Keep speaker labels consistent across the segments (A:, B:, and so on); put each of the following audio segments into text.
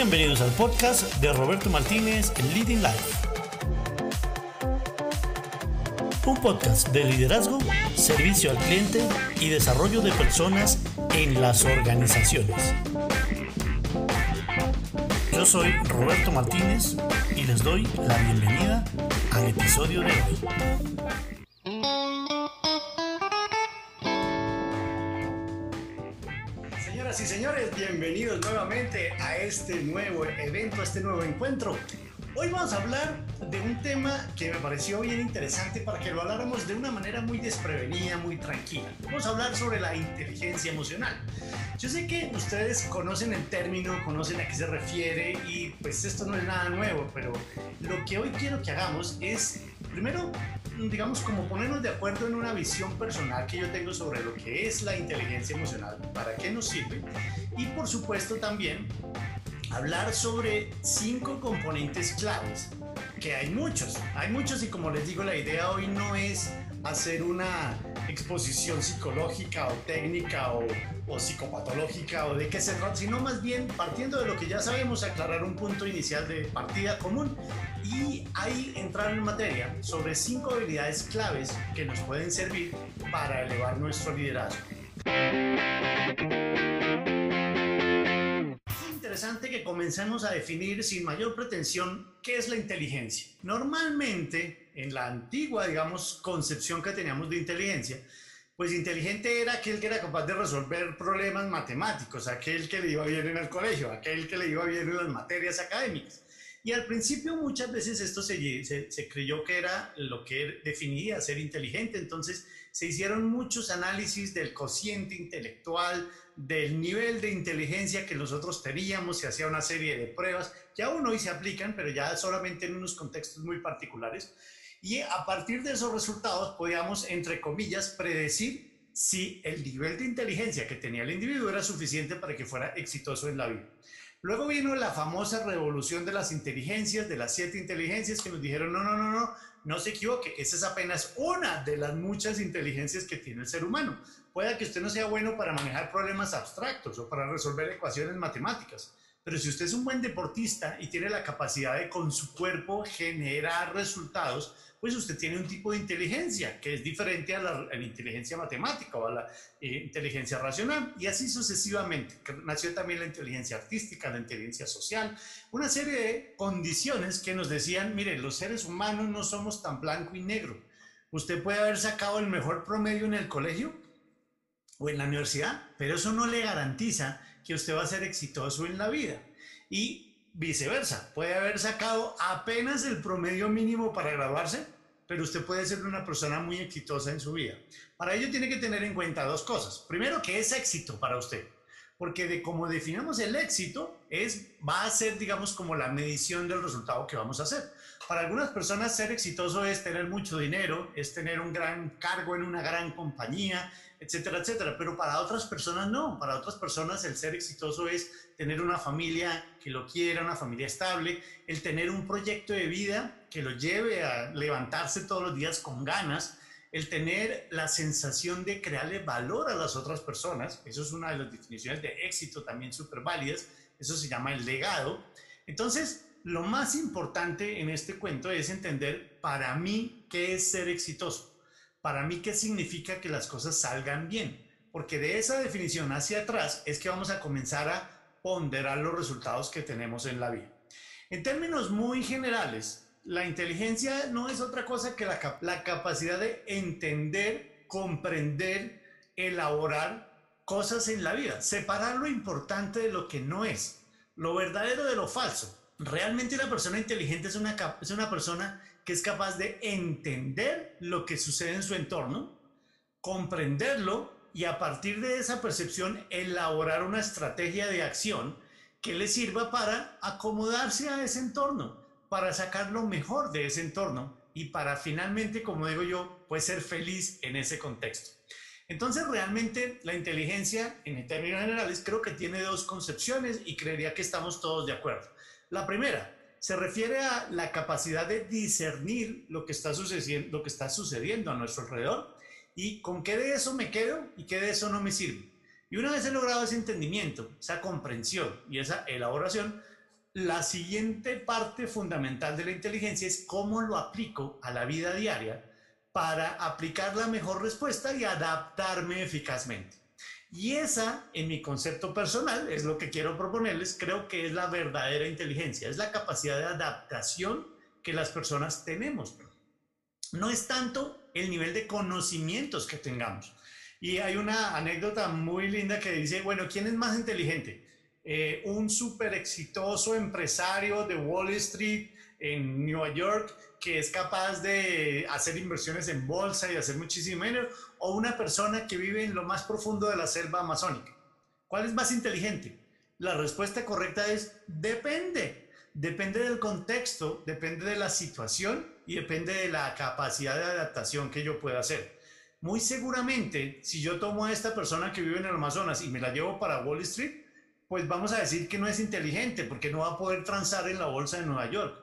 A: bienvenidos al podcast de Roberto Martínez Leading Life. Un podcast de liderazgo, servicio al cliente y desarrollo de personas en las organizaciones. Yo soy Roberto Martínez y les doy la bienvenida al episodio de hoy. Bienvenidos nuevamente a este nuevo evento, a este nuevo encuentro. Hoy vamos a hablar de un tema que me pareció bien interesante para que lo habláramos de una manera muy desprevenida, muy tranquila. Vamos a hablar sobre la inteligencia emocional. Yo sé que ustedes conocen el término, conocen a qué se refiere y pues esto no es nada nuevo, pero lo que hoy quiero que hagamos es, primero, digamos, como ponernos de acuerdo en una visión personal que yo tengo sobre lo que es la inteligencia emocional, para qué nos sirve y por supuesto también hablar sobre cinco componentes claves, que hay muchos, hay muchos y como les digo, la idea hoy no es hacer una exposición psicológica o técnica o, psicopatológica o de qué se trata, sino más bien partiendo de lo que ya sabemos, aclarar un punto inicial de partida común. Y ahí entrar en materia sobre cinco habilidades claves que nos pueden servir para elevar nuestro liderazgo que comencemos a definir sin mayor pretensión qué es la inteligencia. Normalmente, en la antigua, digamos, concepción que teníamos de inteligencia, pues inteligente era aquel que era capaz de resolver problemas matemáticos, aquel que le iba bien en el colegio, aquel que le iba bien en las materias académicas. Y al principio muchas veces esto se, creyó que era lo que definía ser inteligente, entonces se hicieron muchos análisis del cociente intelectual, del nivel de inteligencia que nosotros teníamos, se hacía una serie de pruebas que aún hoy se aplican, pero ya solamente en unos contextos muy particulares. Y a partir de esos resultados podíamos, entre comillas, predecir si el nivel de inteligencia que tenía el individuo era suficiente para que fuera exitoso en la vida. Luego vino la famosa revolución de las inteligencias, de las siete inteligencias que nos dijeron, no, no, no, no, no se equivoque, esa es apenas una de las muchas inteligencias que tiene el ser humano. Puede que usted no sea bueno para manejar problemas abstractos o para resolver ecuaciones matemáticas, pero si usted es un buen deportista y tiene la capacidad de con su cuerpo generar resultados, pues usted tiene un tipo de inteligencia que es diferente a la, inteligencia matemática o a la eh, inteligencia racional y así sucesivamente. Nació también la inteligencia artística, la inteligencia social, una serie de condiciones que nos decían, mire, los seres humanos no somos tan blanco y negro. Usted puede haber sacado el mejor promedio en el colegio o en la universidad, pero eso no le garantiza que usted va a ser exitoso en la vida. Y viceversa, puede haber sacado apenas el promedio mínimo para graduarse, pero usted puede ser una persona muy exitosa en su vida. Para ello tiene que tener en cuenta dos cosas. Primero, que es éxito para usted, porque de cómo definamos el éxito es va a ser, digamos, como la medición del resultado que vamos a hacer. Para algunas personas ser exitoso es tener mucho dinero, es tener un gran cargo en una gran compañía, etcétera, etcétera. Pero para otras personas no. Para otras personas el ser exitoso es tener una familia que lo quiera, una familia estable, el tener un proyecto de vida que lo lleve a levantarse todos los días con ganas, el tener la sensación de crearle valor a las otras personas. Eso es una de las definiciones de éxito también súper válidas. Eso se llama el legado. Entonces, lo más importante en este cuento es entender para mí qué es ser exitoso para mí, ¿qué significa que las cosas salgan bien? Porque de esa definición hacia atrás es que vamos a comenzar a ponderar los resultados que tenemos en la vida. En términos muy generales, la inteligencia no es otra cosa que la, la capacidad de entender, comprender, elaborar cosas en la vida, separar lo importante de lo que no es, lo verdadero de lo falso. Realmente una persona inteligente es una, es una persona que es capaz de entender lo que sucede en su entorno, comprenderlo y a partir de esa percepción elaborar una estrategia de acción que le sirva para acomodarse a ese entorno, para sacar lo mejor de ese entorno y para finalmente, como digo yo, pues ser feliz en ese contexto. Entonces, realmente la inteligencia, en términos generales, creo que tiene dos concepciones y creería que estamos todos de acuerdo. La primera, se refiere a la capacidad de discernir lo que está sucediendo, lo que está sucediendo a nuestro alrededor y con qué de eso me quedo y qué de eso no me sirve. Y una vez he logrado ese entendimiento, esa comprensión y esa elaboración, la siguiente parte fundamental de la inteligencia es cómo lo aplico a la vida diaria para aplicar la mejor respuesta y adaptarme eficazmente. Y esa, en mi concepto personal, es lo que quiero proponerles, creo que es la verdadera inteligencia, es la capacidad de adaptación que las personas tenemos. No es tanto el nivel de conocimientos que tengamos. Y hay una anécdota muy linda que dice, bueno, ¿quién es más inteligente? Eh, un súper exitoso empresario de Wall Street en Nueva York que es capaz de hacer inversiones en bolsa y hacer muchísimo dinero, o una persona que vive en lo más profundo de la selva amazónica. ¿Cuál es más inteligente? La respuesta correcta es depende. Depende del contexto, depende de la situación y depende de la capacidad de adaptación que yo pueda hacer. Muy seguramente, si yo tomo a esta persona que vive en el Amazonas y me la llevo para Wall Street, pues vamos a decir que no es inteligente porque no va a poder transar en la bolsa de Nueva York.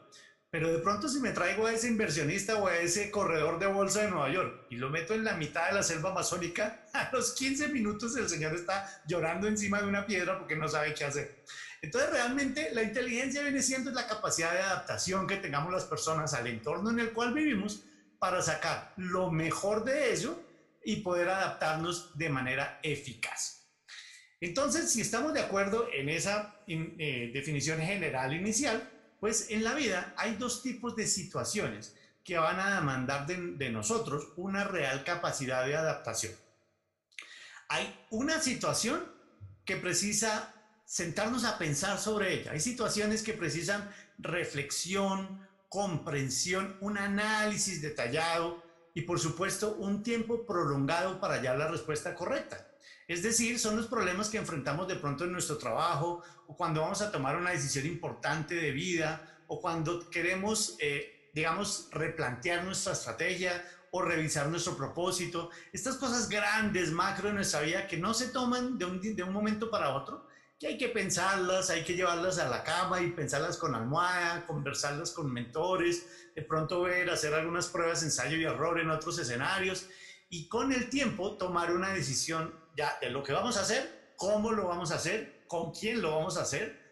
A: Pero de pronto si me traigo a ese inversionista o a ese corredor de bolsa de Nueva York y lo meto en la mitad de la selva amazónica, a los 15 minutos el señor está llorando encima de una piedra porque no sabe qué hacer. Entonces realmente la inteligencia viene siendo la capacidad de adaptación que tengamos las personas al entorno en el cual vivimos para sacar lo mejor de ello y poder adaptarnos de manera eficaz. Entonces, si estamos de acuerdo en esa eh, definición general inicial, pues en la vida hay dos tipos de situaciones que van a demandar de, nosotros una real capacidad de adaptación. Hay una situación que precisa sentarnos a pensar sobre ella. Hay situaciones que precisan reflexión, comprensión, un análisis detallado y por supuesto un tiempo prolongado para hallar la respuesta correcta. Es decir, son los problemas que enfrentamos de pronto en nuestro trabajo o cuando vamos a tomar una decisión importante de vida o cuando queremos, eh, digamos, replantear nuestra estrategia o revisar nuestro propósito. Estas cosas grandes, macro de nuestra vida que no se toman de un, de un momento para otro, que hay que pensarlas, hay que llevarlas a la cama y pensarlas con almohada, conversarlas con mentores, de pronto ver, hacer algunas pruebas, ensayo y error en otros escenarios y con el tiempo tomar una decisión ya de lo que vamos a hacer, cómo lo vamos a hacer, con quién lo vamos a hacer,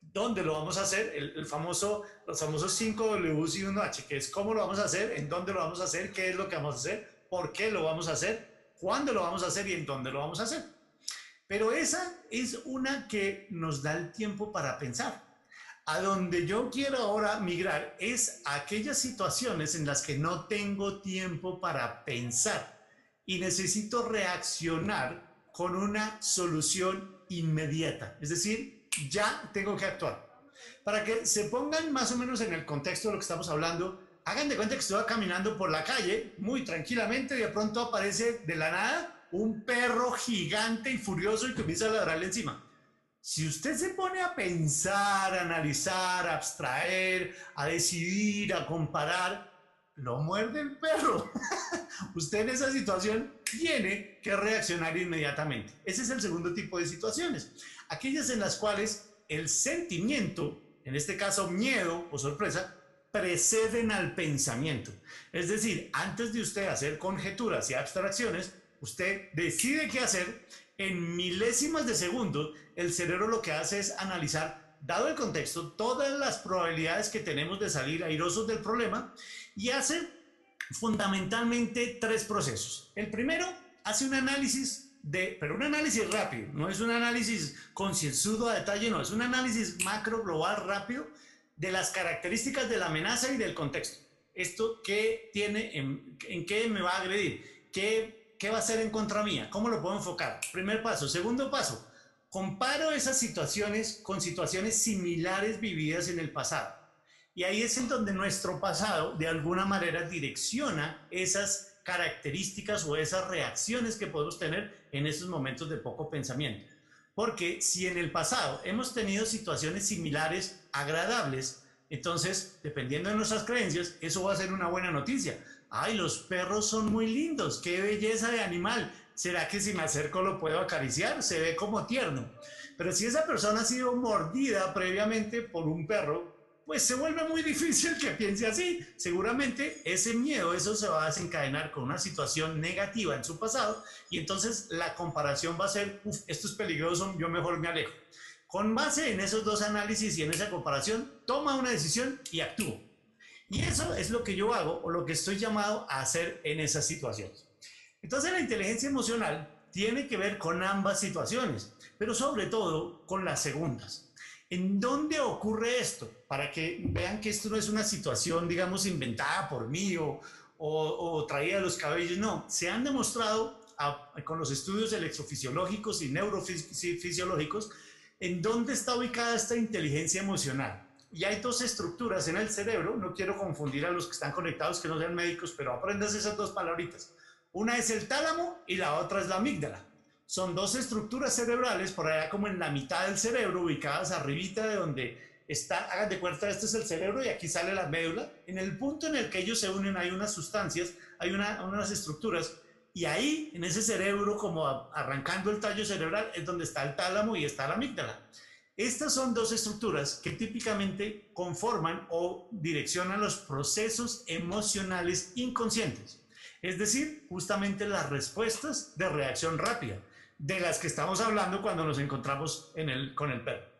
A: dónde lo vamos a hacer, el, famoso, los famosos 5 Ws y 1H, que es cómo lo vamos a hacer, en dónde lo vamos a hacer, qué es lo que vamos a hacer, por qué lo vamos a hacer, cuándo lo vamos a hacer y en dónde lo vamos a hacer. Pero esa es una que nos da el tiempo para pensar. A donde yo quiero ahora migrar es a aquellas situaciones en las que no tengo tiempo para pensar y necesito reaccionar con una solución inmediata. Es decir, ya tengo que actuar. Para que se pongan más o menos en el contexto de lo que estamos hablando, hagan de cuenta que estoy caminando por la calle muy tranquilamente y de pronto aparece de la nada un perro gigante y furioso y comienza a ladrarle encima. Si usted se pone a pensar, a analizar, a abstraer, a decidir, a comparar, lo muerde el perro. Usted en esa situación tiene que reaccionar inmediatamente. Ese es el segundo tipo de situaciones. Aquellas en las cuales el sentimiento, en este caso miedo o sorpresa, preceden al pensamiento. Es decir, antes de usted hacer conjeturas y abstracciones, usted decide qué hacer. En milésimas de segundo, el cerebro lo que hace es analizar, dado el contexto, todas las probabilidades que tenemos de salir airosos del problema y hace fundamentalmente tres procesos. El primero hace un análisis de, pero un análisis rápido, no es un análisis concienzudo a detalle, no, es un análisis macro, global, rápido de las características de la amenaza y del contexto. Esto qué tiene, en, en qué me va a agredir, ¿Qué, qué va a hacer en contra mía, cómo lo puedo enfocar. Primer paso. Segundo paso, comparo esas situaciones con situaciones similares vividas en el pasado. Y ahí es en donde nuestro pasado de alguna manera direcciona esas características o esas reacciones que podemos tener en esos momentos de poco pensamiento. Porque si en el pasado hemos tenido situaciones similares agradables, entonces, dependiendo de nuestras creencias, eso va a ser una buena noticia. Ay, los perros son muy lindos, qué belleza de animal. ¿Será que si me acerco lo puedo acariciar? Se ve como tierno. Pero si esa persona ha sido mordida previamente por un perro, pues se vuelve muy difícil que piense así. Seguramente ese miedo, eso se va a desencadenar con una situación negativa en su pasado y entonces la comparación va a ser, esto es peligroso, yo mejor me alejo. Con base en esos dos análisis y en esa comparación, toma una decisión y actúa. Y eso es lo que yo hago o lo que estoy llamado a hacer en esas situaciones. Entonces la inteligencia emocional tiene que ver con ambas situaciones, pero sobre todo con las segundas. ¿En dónde ocurre esto? Para que vean que esto no es una situación, digamos, inventada por mí o, o, traída de los cabellos, no. Se han demostrado con los estudios electrofisiológicos y neurofisiológicos en dónde está ubicada esta inteligencia emocional. Y hay dos estructuras en el cerebro, no quiero confundir a los que están conectados que no sean médicos, pero aprendas esas dos palabritas. Una es el tálamo y la otra es la amígdala. Son dos estructuras cerebrales por allá como en la mitad del cerebro, ubicadas arribita de donde está, hagan de cuenta, este es el cerebro y aquí sale la médula. En el punto en el que ellos se unen hay unas sustancias, hay unas estructuras y ahí, en ese cerebro, como arrancando el tallo cerebral, es donde está el tálamo y está la amígdala. Estas son dos estructuras que típicamente conforman o direccionan los procesos emocionales inconscientes. Es decir, justamente las respuestas de reacción rápida, de las que estamos hablando cuando nos encontramos con el perro.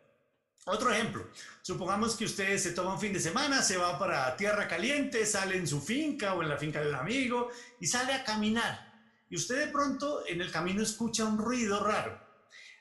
A: Otro ejemplo, supongamos que usted se toma un fin de semana, se va para tierra caliente, sale en su finca o en la finca de un amigo y sale a caminar. Y usted de pronto en el camino escucha un ruido raro.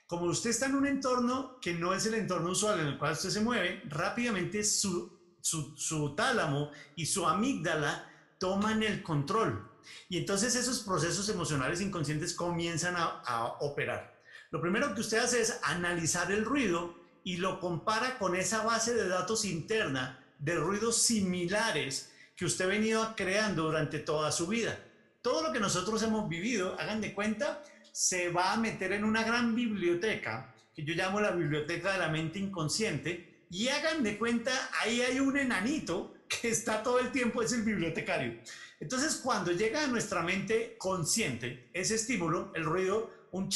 A: Como usted está en un entorno que no es el entorno usual en el cual usted se mueve, rápidamente su, su, tálamo y su amígdala toman el control y entonces esos procesos emocionales inconscientes comienzan a, operar. Lo primero que usted hace es analizar el ruido y lo compara con esa base de datos interna de ruidos similares que usted ha venido creando durante toda su vida. Todo lo que nosotros hemos vivido, hagan de cuenta, se va a meter en una gran biblioteca que yo llamo la biblioteca de la mente inconsciente y hagan de cuenta, ahí hay un enanito que está todo el tiempo, es el bibliotecario. Entonces, cuando llega a nuestra mente consciente ese estímulo, el ruido, un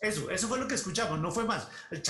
A: eso, eso fue lo que escuchamos, no fue más. El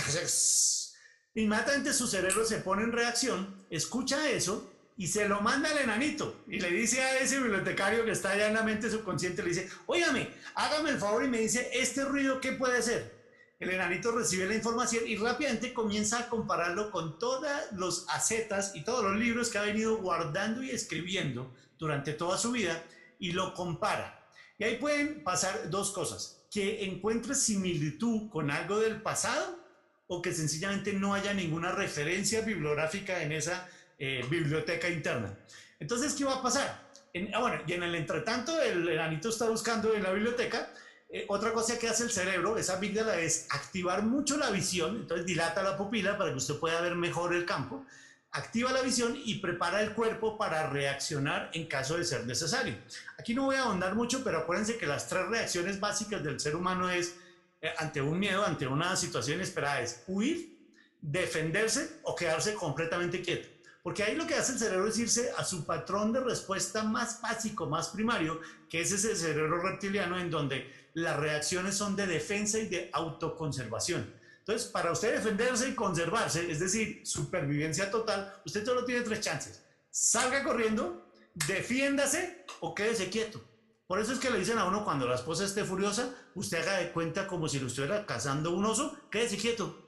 A: Inmediatamente su cerebro se pone en reacción, escucha eso y se lo manda al enanito y le dice a ese bibliotecario que está allá en la mente subconsciente, le dice, óigame, hágame el favor y me dice, ¿este ruido qué puede ser? El enanito recibe la información y rápidamente comienza a compararlo con todos los acetas y todos los libros que ha venido guardando y escribiendo durante toda su vida y lo compara. Y ahí pueden pasar dos cosas, que encuentre similitud con algo del pasado o que sencillamente no haya ninguna referencia bibliográfica en esa eh, biblioteca interna. Entonces, ¿qué va a pasar? En, ah, bueno, y en el entretanto, el enanito está buscando en la biblioteca eh, otra cosa que hace el cerebro, esa amígdala, es activar mucho la visión, entonces dilata la pupila para que usted pueda ver mejor el campo, activa la visión y prepara el cuerpo para reaccionar en caso de ser necesario. Aquí no voy a ahondar mucho, pero acuérdense que las tres reacciones básicas del ser humano es eh, ante un miedo, ante una situación inesperada, es huir, defenderse o quedarse completamente quieto. Porque ahí lo que hace el cerebro es irse a su patrón de respuesta más básico, más primario, que es ese cerebro reptiliano en donde las reacciones son de defensa y de autoconservación. Entonces, para usted defenderse y conservarse, es decir, supervivencia total, usted solo tiene tres chances. Salga corriendo, defiéndase o quédese quieto. Por eso es que le dicen a uno cuando la esposa esté furiosa, usted haga de cuenta como si lo estuviera cazando un oso, quédese quieto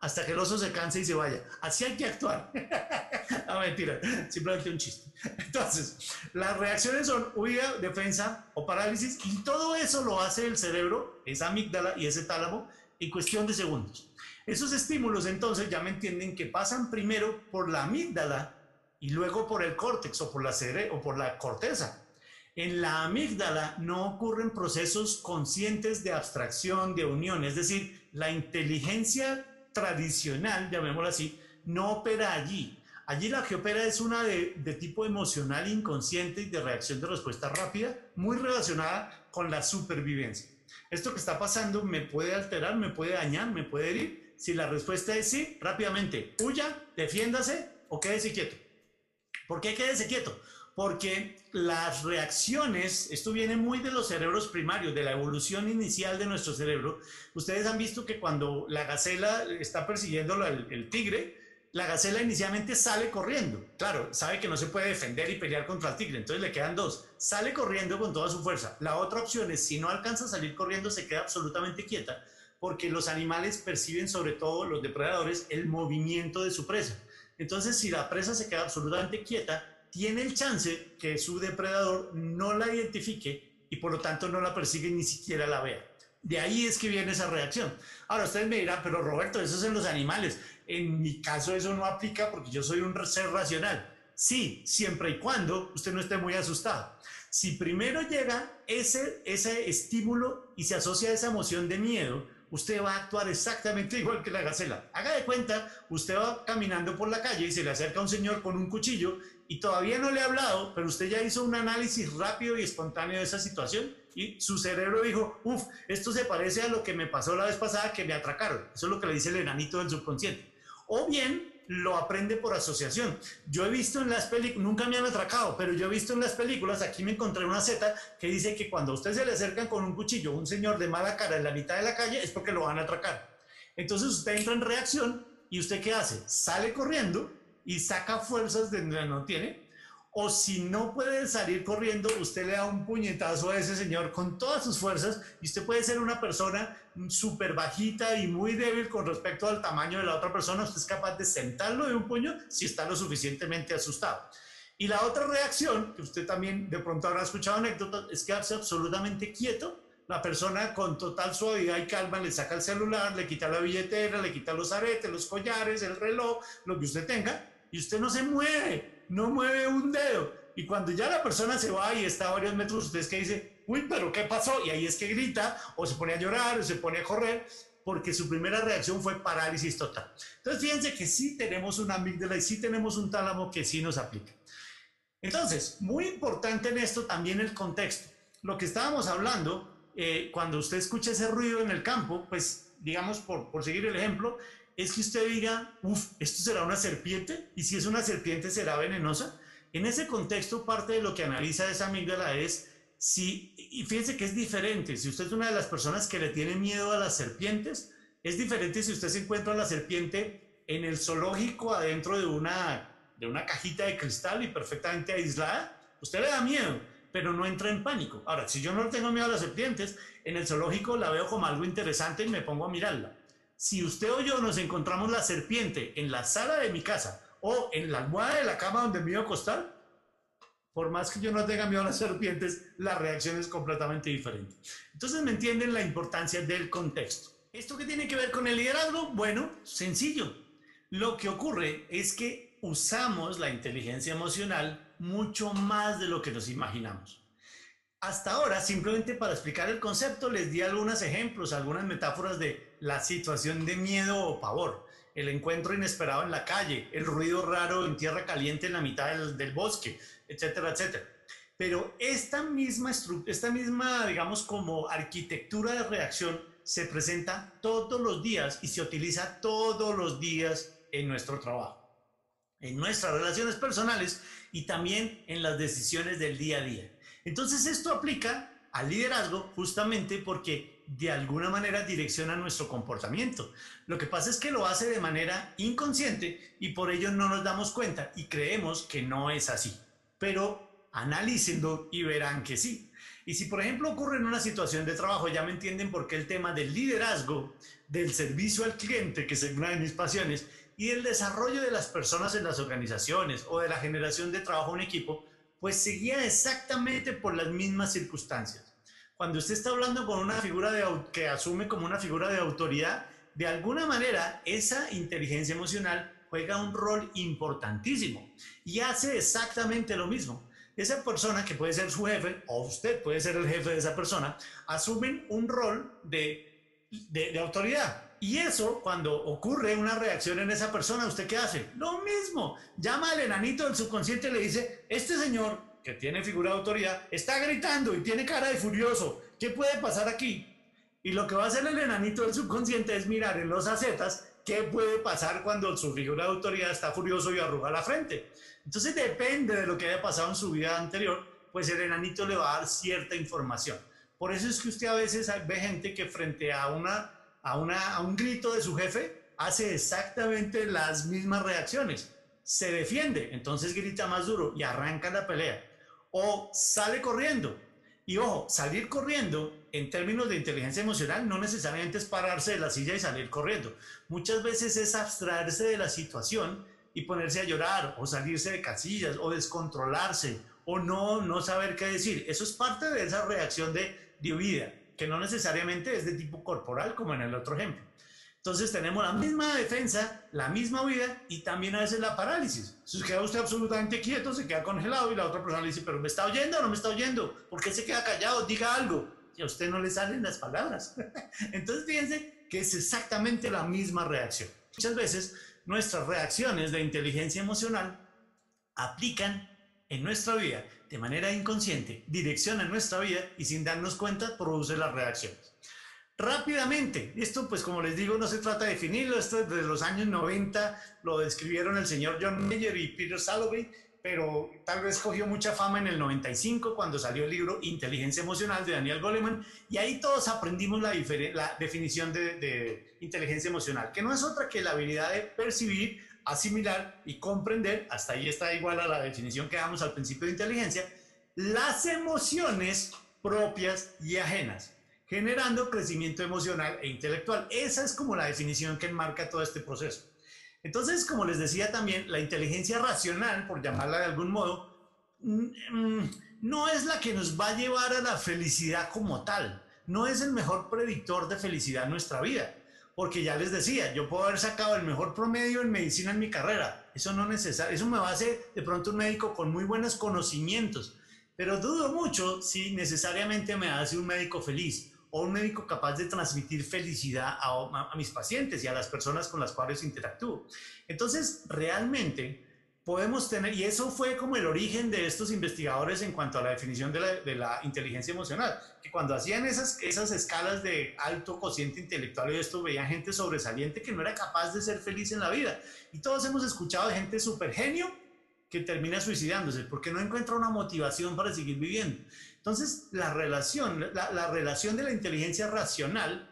A: hasta que el oso se canse y se vaya. Así hay que actuar. no, mentira, simplemente un chiste. Entonces, las reacciones son huida, defensa o parálisis y todo eso lo hace el cerebro, esa amígdala y ese tálamo en cuestión de segundos. Esos estímulos entonces ya me entienden que pasan primero por la amígdala y luego por el córtex o por la, o por la corteza. En la amígdala no ocurren procesos conscientes de abstracción, de unión, es decir, la inteligencia tradicional, llamémoslo así, no opera allí. Allí la que opera es una de, tipo emocional inconsciente y de reacción de respuesta rápida, muy relacionada con la supervivencia. Esto que está pasando me puede alterar, me puede dañar, me puede herir. Si la respuesta es sí, rápidamente huya, defiéndase o quédese quieto. ¿Por qué quédese quieto? Porque las reacciones, esto viene muy de los cerebros primarios, de la evolución inicial de nuestro cerebro. Ustedes han visto que cuando la gacela está persiguiendo el tigre, la gacela inicialmente sale corriendo. Claro, sabe que no se puede defender y pelear contra el tigre, entonces le quedan dos. Sale corriendo con toda su fuerza. La otra opción es, si no alcanza a salir corriendo, se queda absolutamente quieta, porque los animales perciben, sobre todo los depredadores, el movimiento de su presa. Entonces, si la presa se queda absolutamente quieta, tiene el chance que su depredador no la identifique y por lo tanto no la persigue ni siquiera la vea. De ahí es que viene esa reacción. Ahora ustedes me dirán, pero Roberto, eso es en los animales. En mi caso eso no aplica porque yo soy un ser racional. Sí, siempre y cuando usted no esté muy asustado. Si primero llega ese, ese estímulo y se asocia a esa emoción de miedo, usted va a actuar exactamente igual que la gacela. Haga de cuenta, usted va caminando por la calle y se le acerca un señor con un cuchillo y todavía no le ha hablado, pero usted ya hizo un análisis rápido y espontáneo de esa situación y su cerebro dijo, uff, esto se parece a lo que me pasó la vez pasada que me atracaron. Eso es lo que le dice el enanito del subconsciente. O bien lo aprende por asociación. Yo he visto en las películas, nunca me han atracado, pero yo he visto en las películas, aquí me encontré una Z que dice que cuando a usted se le acercan con un cuchillo un señor de mala cara en la mitad de la calle es porque lo van a atracar. Entonces usted entra en reacción y usted qué hace? Sale corriendo y saca fuerzas de donde no tiene o si no puede salir corriendo, usted le da un puñetazo a ese señor con todas sus fuerzas y usted puede ser una persona súper bajita y muy débil con respecto al tamaño de la otra persona, usted es capaz de sentarlo de un puño si está lo suficientemente asustado. Y la otra reacción, que usted también de pronto habrá escuchado anécdotas, es quedarse absolutamente quieto. La persona con total suavidad y calma le saca el celular, le quita la billetera, le quita los aretes, los collares, el reloj, lo que usted tenga, y usted no se mueve no mueve un dedo. Y cuando ya la persona se va y está a varios metros, usted es que dice, uy, pero ¿qué pasó? Y ahí es que grita, o se pone a llorar, o se pone a correr, porque su primera reacción fue parálisis total. Entonces, fíjense que sí tenemos una amígdala y sí tenemos un tálamo que sí nos aplica. Entonces, muy importante en esto también el contexto. Lo que estábamos hablando, eh, cuando usted escucha ese ruido en el campo, pues digamos, por, por seguir el ejemplo, es que usted diga, uff, ¿esto será una serpiente? Y si es una serpiente, ¿será venenosa? En ese contexto, parte de lo que analiza esa amígdala es si, y fíjense que es diferente, si usted es una de las personas que le tiene miedo a las serpientes, es diferente si usted se encuentra la serpiente en el zoológico adentro de una, de una cajita de cristal y perfectamente aislada, usted le da miedo, pero no entra en pánico. Ahora, si yo no tengo miedo a las serpientes, en el zoológico la veo como algo interesante y me pongo a mirarla si usted o yo nos encontramos la serpiente en la sala de mi casa o en la almohada de la cama donde me iba a acostar, por más que yo no tenga miedo a las serpientes, la reacción es completamente diferente. Entonces me entienden la importancia del contexto. ¿Esto qué tiene que ver con el liderazgo? Bueno, sencillo. Lo que ocurre es que usamos la inteligencia emocional mucho más de lo que nos imaginamos. Hasta ahora, simplemente para explicar el concepto, les di algunos ejemplos, algunas metáforas de la situación de miedo o pavor, el encuentro inesperado en la calle, el ruido raro en tierra caliente en la mitad del, bosque, etcétera, etcétera. Pero esta misma, esta misma, digamos, como arquitectura de reacción se presenta todos los días y se utiliza todos los días en nuestro trabajo, en nuestras relaciones personales y también en las decisiones del día a día. Entonces esto aplica al liderazgo justamente porque de alguna manera direcciona nuestro comportamiento. Lo que pasa es que lo hace de manera inconsciente y por ello no nos damos cuenta y creemos que no es así. Pero analícenlo y verán que sí. Y si por ejemplo ocurre en una situación de trabajo, ya me entienden por qué el tema del liderazgo, del servicio al cliente, que es una de mis pasiones, y del desarrollo de las personas en las organizaciones o de la generación de trabajo en equipo, pues seguía exactamente por las mismas circunstancias. Cuando usted está hablando con una figura de, que asume como una figura de autoridad, de alguna manera esa inteligencia emocional juega un rol importantísimo y hace exactamente lo mismo. Esa persona que puede ser su jefe o usted puede ser el jefe de esa persona, asumen un rol de, de, de autoridad. Y eso, cuando ocurre una reacción en esa persona, ¿usted qué hace? Lo mismo. Llama al enanito del subconsciente y le dice, este señor que tiene figura de autoridad está gritando y tiene cara de furioso. ¿Qué puede pasar aquí? Y lo que va a hacer el enanito del subconsciente es mirar en los acetas qué puede pasar cuando su figura de autoridad está furioso y arruga la frente. Entonces depende de lo que haya pasado en su vida anterior, pues el enanito le va a dar cierta información. Por eso es que usted a veces ve gente que frente a una a, un grito de su jefe, hace exactamente las mismas reacciones. Se defiende, entonces grita más duro y arranca la pelea. O sale corriendo. Y ojo, salir corriendo en términos de inteligencia emocional, no necesariamente es pararse de la silla y salir corriendo. Muchas veces es abstraerse de la situación y ponerse a llorar o salirse de casillas o descontrolarse o no, no saber qué decir. Eso es parte de esa reacción de, de huida, que no necesariamente es de tipo corporal como en el otro ejemplo. Entonces tenemos la misma defensa, la misma huida y también a veces la parálisis. Se queda usted absolutamente quieto, se queda congelado y la otra persona le dice, pero ¿me está oyendo o no me está oyendo? ¿Por qué se queda callado? Diga algo. Y a usted no le salen las palabras. Entonces fíjense que es exactamente la misma reacción. Muchas veces nuestras reacciones de inteligencia emocional aplican en nuestra vida de manera inconsciente, direccionan nuestra vida y sin darnos cuenta produce las reacciones. Rápidamente, esto pues como les digo no se trata de definirlo, esto desde los años 90 lo describieron el señor John Mayer y Peter Salovey, pero tal vez cogió mucha fama en el 95 cuando salió el libro Inteligencia Emocional de Daniel Goleman y ahí todos aprendimos la, definición de, de inteligencia emocional, que no es otra que la habilidad de percibir, asimilar y comprender, hasta ahí está igual a la definición que damos al principio de inteligencia, las emociones propias y ajenas generando crecimiento emocional e intelectual. Esa es como la definición que enmarca todo este proceso. Entonces, como les decía también, la inteligencia racional, por llamarla de algún modo, mm, no es la que nos va a llevar a la felicidad como tal. No es el mejor predictor de felicidad en nuestra vida. Porque ya les decía, yo puedo haber sacado el mejor promedio en medicina en mi carrera. Eso no es necesario. Eso me va a hacer de pronto un médico con muy buenos conocimientos. Pero dudo mucho si necesariamente me hace un médico feliz o un médico capaz de transmitir felicidad a, mis pacientes y a las personas con las cuales interactúo. Entonces, realmente podemos tener, y eso fue como el origen de estos investigadores en cuanto a la definición de la, de la inteligencia emocional, que cuando hacían esas, esas escalas de alto cociente intelectual y esto, veían gente sobresaliente que no era capaz de ser feliz en la vida. Y todos hemos escuchado de gente súper genio que termina suicidándose porque no encuentra una motivación para seguir viviendo. Entonces, la relación, la, relación de la inteligencia racional,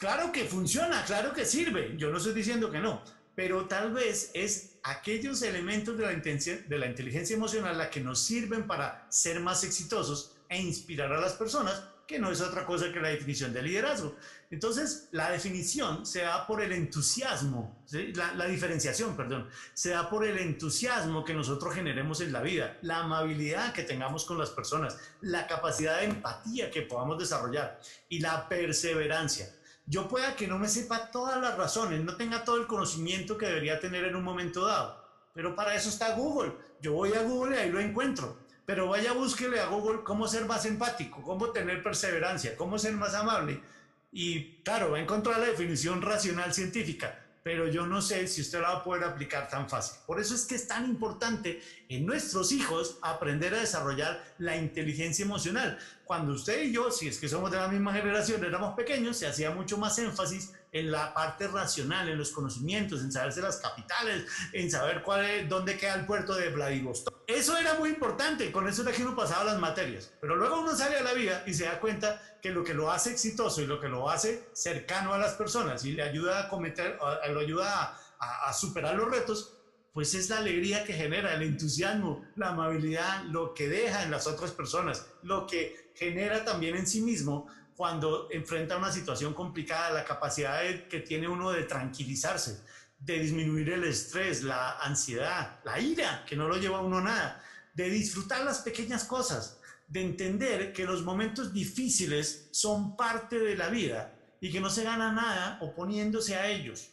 A: claro que funciona, claro que sirve, yo no estoy diciendo que no, pero tal vez es aquellos elementos de la, de la inteligencia emocional la que nos sirven para ser más exitosos e inspirar a las personas que no es otra cosa que la definición de liderazgo. Entonces, la definición se da por el entusiasmo, la, diferenciación, perdón, se da por el entusiasmo que nosotros generemos en la vida, la amabilidad que tengamos con las personas, la capacidad de empatía que podamos desarrollar y la perseverancia. Yo pueda que no me sepa todas las razones, no tenga todo el conocimiento que debería tener en un momento dado, pero para eso está Google. Yo voy a Google y ahí lo encuentro pero vaya búsquele a Google cómo ser más empático, cómo tener perseverancia, cómo ser más amable. Y claro, va a encontrar la definición racional científica, pero yo no sé si usted la va a poder aplicar tan fácil. Por eso es que es tan importante en nuestros hijos aprender a desarrollar la inteligencia emocional. Cuando usted y yo, si es que somos de la misma generación, éramos pequeños, se hacía mucho más énfasis en la parte racional, en los conocimientos, en saberse las capitales, en saber cuál es, dónde queda el puerto de Vladivostok. Eso era muy importante, con eso era que uno pasaba las materias. Pero luego uno sale a la vida y se da cuenta que lo que lo hace exitoso y lo que lo hace cercano a las personas y le ayuda a cometer, lo ayuda a, a superar los retos, pues es la alegría que genera, el entusiasmo, la amabilidad, lo que deja en las otras personas, lo que genera también en sí mismo cuando enfrenta una situación complicada, la capacidad que tiene uno de tranquilizarse, de disminuir el estrés, la ansiedad, la ira, que no lo lleva a uno nada, de disfrutar las pequeñas cosas, de entender que los momentos difíciles son parte de la vida y que no se gana nada oponiéndose a ellos,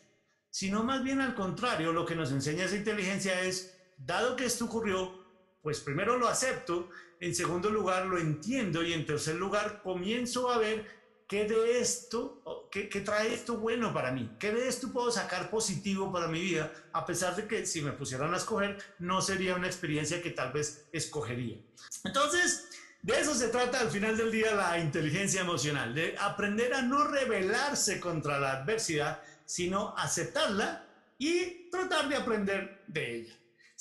A: sino más bien al contrario, lo que nos enseña esa inteligencia es, dado que esto ocurrió, pues primero lo acepto en segundo lugar lo entiendo y en tercer lugar comienzo a ver qué de esto, qué, trae esto bueno para mí, qué de esto puedo sacar positivo para mi vida, a pesar de que si me pusieran a escoger no sería una experiencia que tal vez escogería. Entonces, de eso se trata al final del día la inteligencia emocional, de aprender a no rebelarse contra la adversidad, sino aceptarla y tratar de aprender de ella.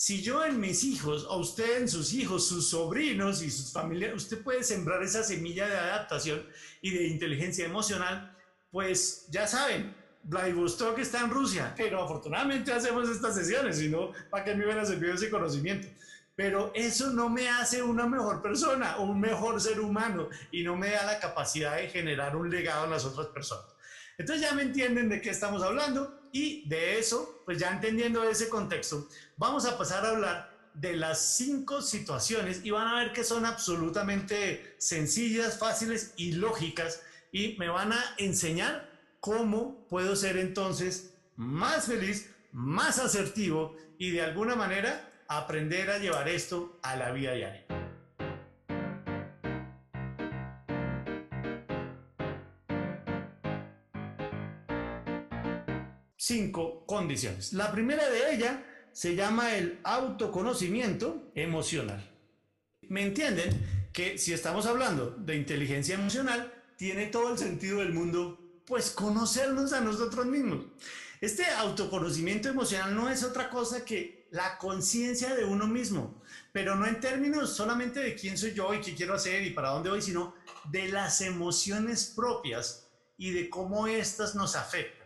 A: Si yo en mis hijos, o usted en sus hijos, sus sobrinos y sus familiares, usted puede sembrar esa semilla de adaptación y de inteligencia emocional, pues ya saben, Vladivostok está en Rusia, pero afortunadamente hacemos estas sesiones, si no, ¿para qué me hubieran servido ese conocimiento? pero eso no me hace una mejor persona un mejor ser humano y no me da la capacidad de generar un legado en las otras personas. Entonces ya me entienden de qué estamos hablando y de eso, pues ya entendiendo ese contexto, vamos a pasar a hablar de las cinco situaciones y van a ver que son absolutamente sencillas, fáciles y lógicas y me van a enseñar cómo puedo ser entonces más feliz, más asertivo y de alguna manera aprender a llevar esto a la vida diaria. Cinco condiciones. La primera de ellas se llama el autoconocimiento emocional. ¿Me entienden? Que si estamos hablando de inteligencia emocional, tiene todo el sentido del mundo, pues conocernos a nosotros mismos. Este autoconocimiento emocional no es otra cosa que la conciencia de uno mismo, pero no en términos solamente de quién soy yo y qué quiero hacer y para dónde voy, sino de las emociones propias y de cómo éstas nos afectan.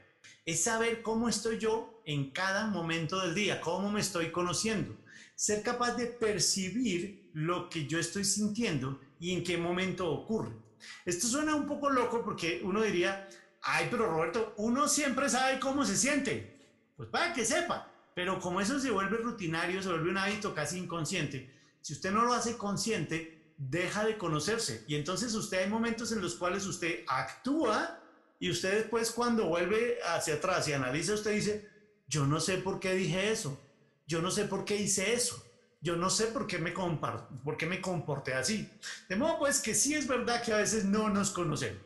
A: Es saber cómo estoy yo en cada momento del día, cómo me estoy conociendo, ser capaz de percibir lo que yo estoy sintiendo y en qué momento ocurre. Esto suena un poco loco porque uno diría, ay, pero Roberto, uno siempre sabe cómo se siente. Pues para que sepa, pero como eso se vuelve rutinario, se vuelve un hábito casi inconsciente, si usted no lo hace consciente, deja de conocerse. Y entonces usted hay momentos en los cuales usted actúa y usted después cuando vuelve hacia atrás y analiza, usted dice, yo no sé por qué dije eso, yo no sé por qué hice eso, yo no sé por qué me, por qué me comporté así. De modo pues que sí es verdad que a veces no nos conocemos.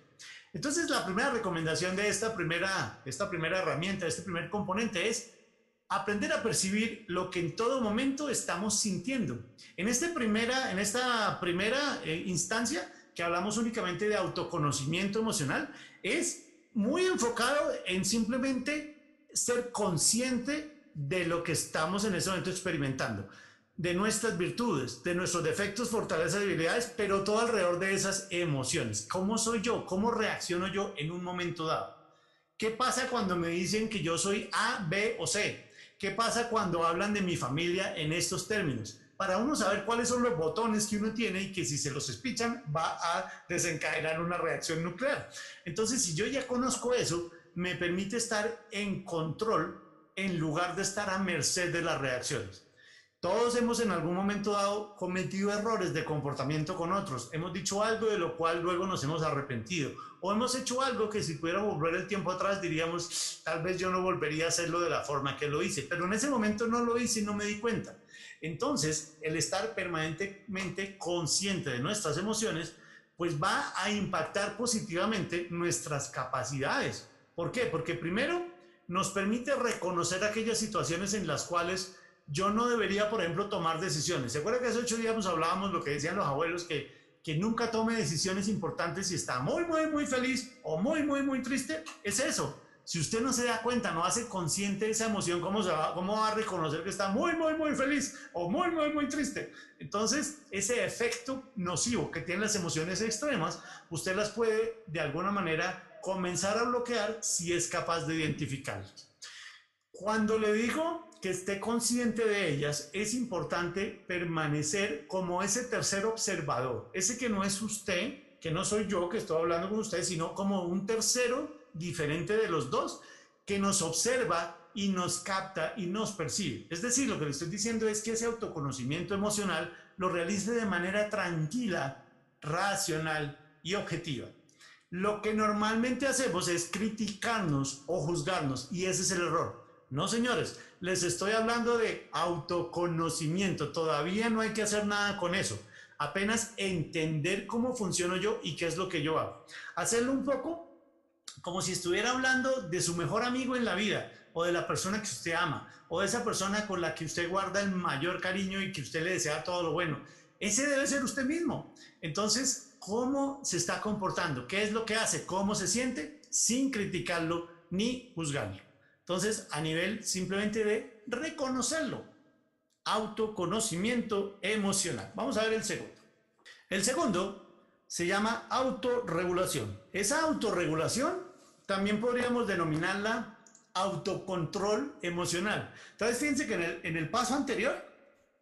A: Entonces la primera recomendación de esta primera, esta primera herramienta, este primer componente es aprender a percibir lo que en todo momento estamos sintiendo. En, este primera, en esta primera eh, instancia, que hablamos únicamente de autoconocimiento emocional, es muy enfocado en simplemente ser consciente de lo que estamos en ese momento experimentando, de nuestras virtudes, de nuestros defectos, fortalezas y debilidades, pero todo alrededor de esas emociones. ¿Cómo soy yo? ¿Cómo reacciono yo en un momento dado? ¿Qué pasa cuando me dicen que yo soy A, B o C? ¿Qué pasa cuando hablan de mi familia en estos términos? Para uno saber cuáles son los botones que uno tiene y que si se los espichan va a desencadenar una reacción nuclear. Entonces, si yo ya conozco eso, me permite estar en control en lugar de estar a merced de las reacciones. Todos hemos en algún momento dado cometido errores de comportamiento con otros. Hemos dicho algo de lo cual luego nos hemos arrepentido. O hemos hecho algo que si pudiera volver el tiempo atrás diríamos, tal vez yo no volvería a hacerlo de la forma que lo hice. Pero en ese momento no lo hice y no me di cuenta. Entonces, el estar permanentemente consciente de nuestras emociones, pues va a impactar positivamente nuestras capacidades. ¿Por qué? Porque primero nos permite reconocer aquellas situaciones en las cuales yo no debería, por ejemplo, tomar decisiones. ¿Se acuerda que hace ocho días nos hablábamos lo que decían los abuelos, que, que nunca tome decisiones importantes si está muy, muy, muy feliz o muy, muy, muy triste? Es eso. Si usted no se da cuenta, no hace consciente esa emoción, ¿cómo, se va, ¿cómo va a reconocer que está muy, muy, muy feliz o muy, muy, muy triste? Entonces, ese efecto nocivo que tienen las emociones extremas, usted las puede de alguna manera comenzar a bloquear si es capaz de identificarlas. Cuando le digo que esté consciente de ellas, es importante permanecer como ese tercer observador, ese que no es usted, que no soy yo que estoy hablando con usted, sino como un tercero diferente de los dos, que nos observa y nos capta y nos percibe. Es decir, lo que le estoy diciendo es que ese autoconocimiento emocional lo realice de manera tranquila, racional y objetiva. Lo que normalmente hacemos es criticarnos o juzgarnos y ese es el error. No, señores, les estoy hablando de autoconocimiento. Todavía no hay que hacer nada con eso. Apenas entender cómo funciono yo y qué es lo que yo hago. Hacerlo un poco como si estuviera hablando de su mejor amigo en la vida o de la persona que usted ama o de esa persona con la que usted guarda el mayor cariño y que usted le desea todo lo bueno. Ese debe ser usted mismo. Entonces, ¿cómo se está comportando? ¿Qué es lo que hace? ¿Cómo se siente? Sin criticarlo ni juzgarlo. Entonces, a nivel simplemente de reconocerlo. Autoconocimiento emocional. Vamos a ver el segundo. El segundo se llama autorregulación. Esa autorregulación también podríamos denominarla autocontrol emocional. Entonces, fíjense que en el, en el paso anterior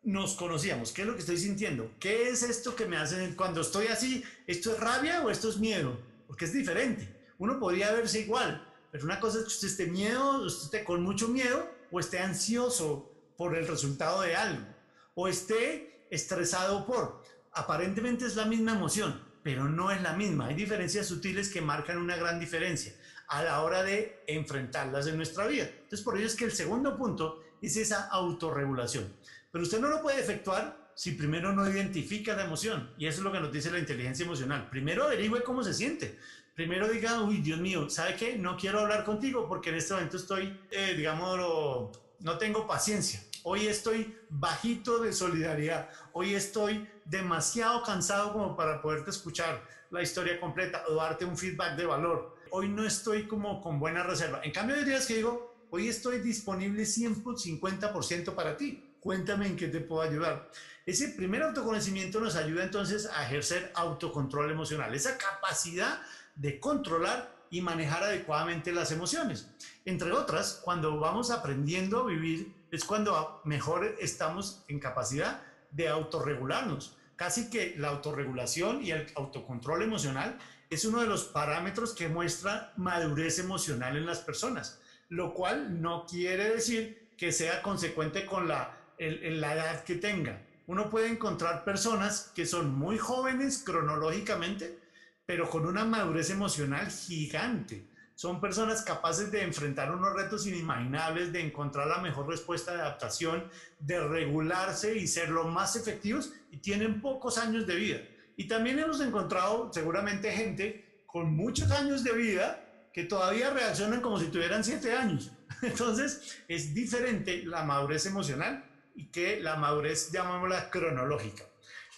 A: nos conocíamos. ¿Qué es lo que estoy sintiendo? ¿Qué es esto que me hacen cuando estoy así? ¿Esto es rabia o esto es miedo? Porque es diferente. Uno podría verse igual, pero una cosa es que usted esté miedo, usted esté con mucho miedo o esté ansioso por el resultado de algo o esté estresado por. Aparentemente es la misma emoción, pero no es la misma. Hay diferencias sutiles que marcan una gran diferencia a la hora de enfrentarlas en nuestra vida. Entonces, por ello es que el segundo punto es esa autorregulación. Pero usted no lo puede efectuar si primero no identifica la emoción. Y eso es lo que nos dice la inteligencia emocional. Primero averigüe cómo se siente. Primero diga, uy, Dios mío, ¿sabe qué? No quiero hablar contigo porque en este momento estoy, eh, digamos, no tengo paciencia. Hoy estoy bajito de solidaridad. Hoy estoy demasiado cansado como para poderte escuchar la historia completa o darte un feedback de valor. Hoy no estoy como con buena reserva. En cambio, hay días que digo, hoy estoy disponible 150% para ti cuéntame en qué te puedo ayudar. Ese primer autoconocimiento nos ayuda entonces a ejercer autocontrol emocional, esa capacidad de controlar y manejar adecuadamente las emociones. Entre otras, cuando vamos aprendiendo a vivir es cuando mejor estamos en capacidad de autorregularnos. Casi que la autorregulación y el autocontrol emocional es uno de los parámetros que muestra madurez emocional en las personas, lo cual no quiere decir que sea consecuente con la edad que tenga. Uno puede encontrar personas que son muy jóvenes cronológicamente, pero con una madurez emocional gigante. Son personas capaces de enfrentar unos retos inimaginables, de encontrar la mejor respuesta de adaptación, de regularse y ser lo más efectivos y tienen pocos años de vida. Y también hemos encontrado seguramente gente con muchos años de vida que todavía reaccionan como si tuvieran siete años. Entonces es diferente la madurez emocional y que la madurez, llamémosla cronológica.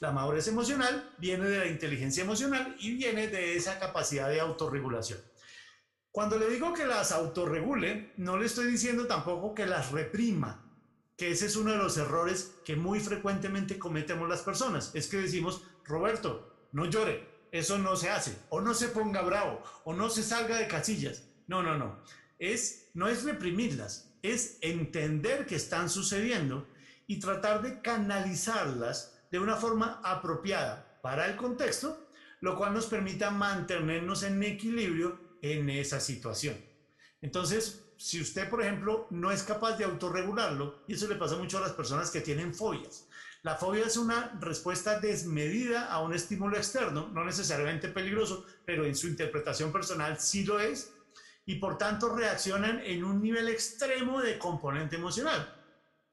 A: La madurez emocional viene de la inteligencia emocional y viene de esa capacidad de autorregulación. Cuando le digo que las autorregule, no le estoy diciendo tampoco que las reprima, que ese es uno de los errores que muy frecuentemente cometemos las personas. Es que decimos, Roberto, no llore, eso no se hace, o no se ponga bravo, o no se salga de casillas. No, no, no. Es, no es reprimirlas, es entender que están sucediendo y tratar de canalizarlas de una forma apropiada para el contexto, lo cual nos permita mantenernos en equilibrio en esa situación. Entonces, si usted, por ejemplo, no es capaz de autorregularlo, y eso le pasa mucho a las personas que tienen fobias, la fobia es una respuesta desmedida a un estímulo externo, no necesariamente peligroso, pero en su interpretación personal sí lo es, y por tanto reaccionan en un nivel extremo de componente emocional.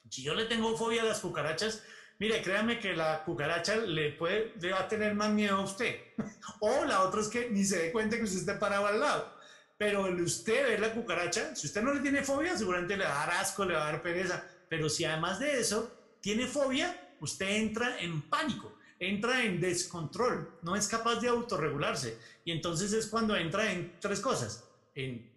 A: Si yo le tengo fobia a las cucarachas, mire, créame que la cucaracha le puede, le va a tener más miedo a usted. o la otra es que ni se dé cuenta que usted esté parado al lado. Pero el usted ver la cucaracha, si usted no le tiene fobia, seguramente le va a dar asco, le va a dar pereza. Pero si además de eso tiene fobia, usted entra en pánico, entra en descontrol, no es capaz de autorregularse. Y entonces es cuando entra en tres cosas, en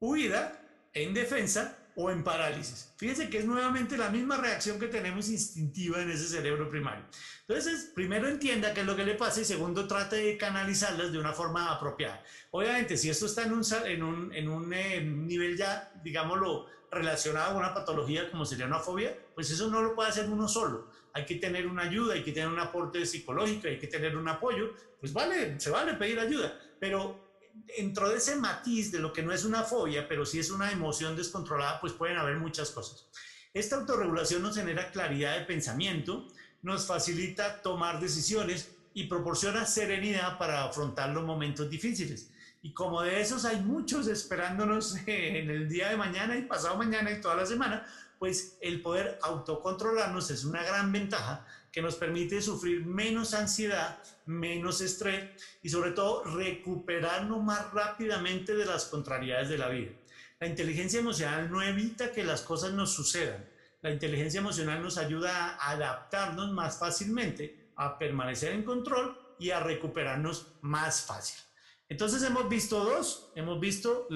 A: huida, en defensa o en parálisis. Fíjense que es nuevamente la misma reacción que tenemos instintiva en ese cerebro primario. Entonces, primero entienda qué es lo que le pasa y segundo, trate de canalizarlas de una forma apropiada. Obviamente, si esto está en un, en un, en un eh, nivel ya, digámoslo, relacionado a una patología como sería una fobia, pues eso no lo puede hacer uno solo. Hay que tener una ayuda, hay que tener un aporte psicológico, hay que tener un apoyo. Pues vale, se vale pedir ayuda, pero dentro de ese matiz de lo que no es una fobia, pero sí es una emoción descontrolada, pues pueden haber muchas cosas. Esta autorregulación nos genera claridad de pensamiento, nos facilita tomar decisiones y proporciona serenidad para afrontar los momentos difíciles. Y como de esos hay muchos esperándonos en el día de mañana y pasado mañana y toda la semana, pues el poder autocontrolarnos es una gran ventaja que nos permite sufrir menos ansiedad, menos estrés y sobre todo recuperarnos más rápidamente de las contrariedades de la vida. La inteligencia emocional no evita que las cosas nos sucedan. La inteligencia emocional nos ayuda a adaptarnos más fácilmente, a permanecer en control y a recuperarnos más fácil. Entonces hemos visto dos, hemos visto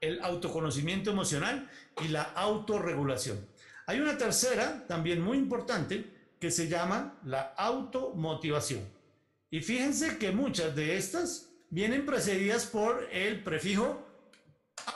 A: el autoconocimiento emocional y la autorregulación. Hay una tercera, también muy importante, que se llama la automotivación. Y fíjense que muchas de estas vienen precedidas por el prefijo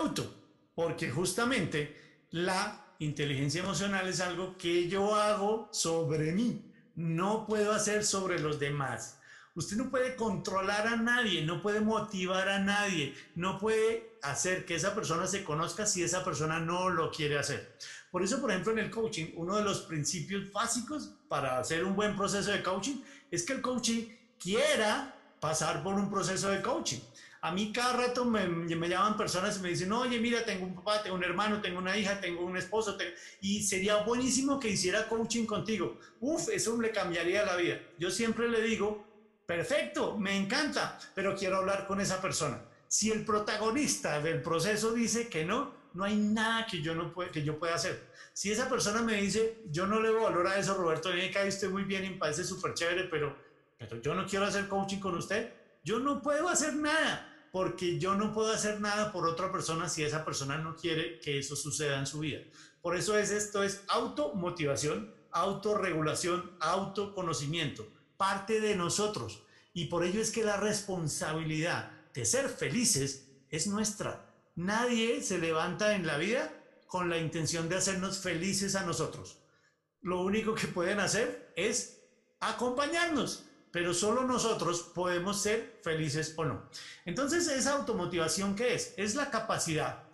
A: auto, porque justamente la inteligencia emocional es algo que yo hago sobre mí, no puedo hacer sobre los demás. Usted no puede controlar a nadie, no puede motivar a nadie, no puede hacer que esa persona se conozca si esa persona no lo quiere hacer. Por eso, por ejemplo, en el coaching, uno de los principios básicos para hacer un buen proceso de coaching es que el coaching quiera pasar por un proceso de coaching. A mí cada rato me, llaman personas y me dicen, oye, mira, tengo un papá, tengo un hermano, tengo una hija, tengo un esposo, y sería buenísimo que hiciera coaching contigo. Uf, eso le cambiaría la vida. Yo siempre le digo, perfecto, me encanta, pero quiero hablar con esa persona. Si el protagonista del proceso dice que no, no hay nada que yo, no puede, que yo pueda hacer. Si esa persona me dice, yo no le valor a eso, Roberto, me cae usted muy bien y me parece súper chévere, pero, pero yo no quiero hacer coaching con usted, yo no puedo hacer nada porque yo no puedo hacer nada por otra persona si esa persona no quiere que eso suceda en su vida. Por eso es esto es automotivación, autorregulación, autoconocimiento, parte de nosotros. Y por ello es que la responsabilidad de ser felices es nuestra. Nadie se levanta en la vida con la intención de hacernos felices a nosotros. Lo único que pueden hacer es acompañarnos pero solo nosotros podemos ser felices o no. Entonces, esa automotivación, ¿qué es? Es la capacidad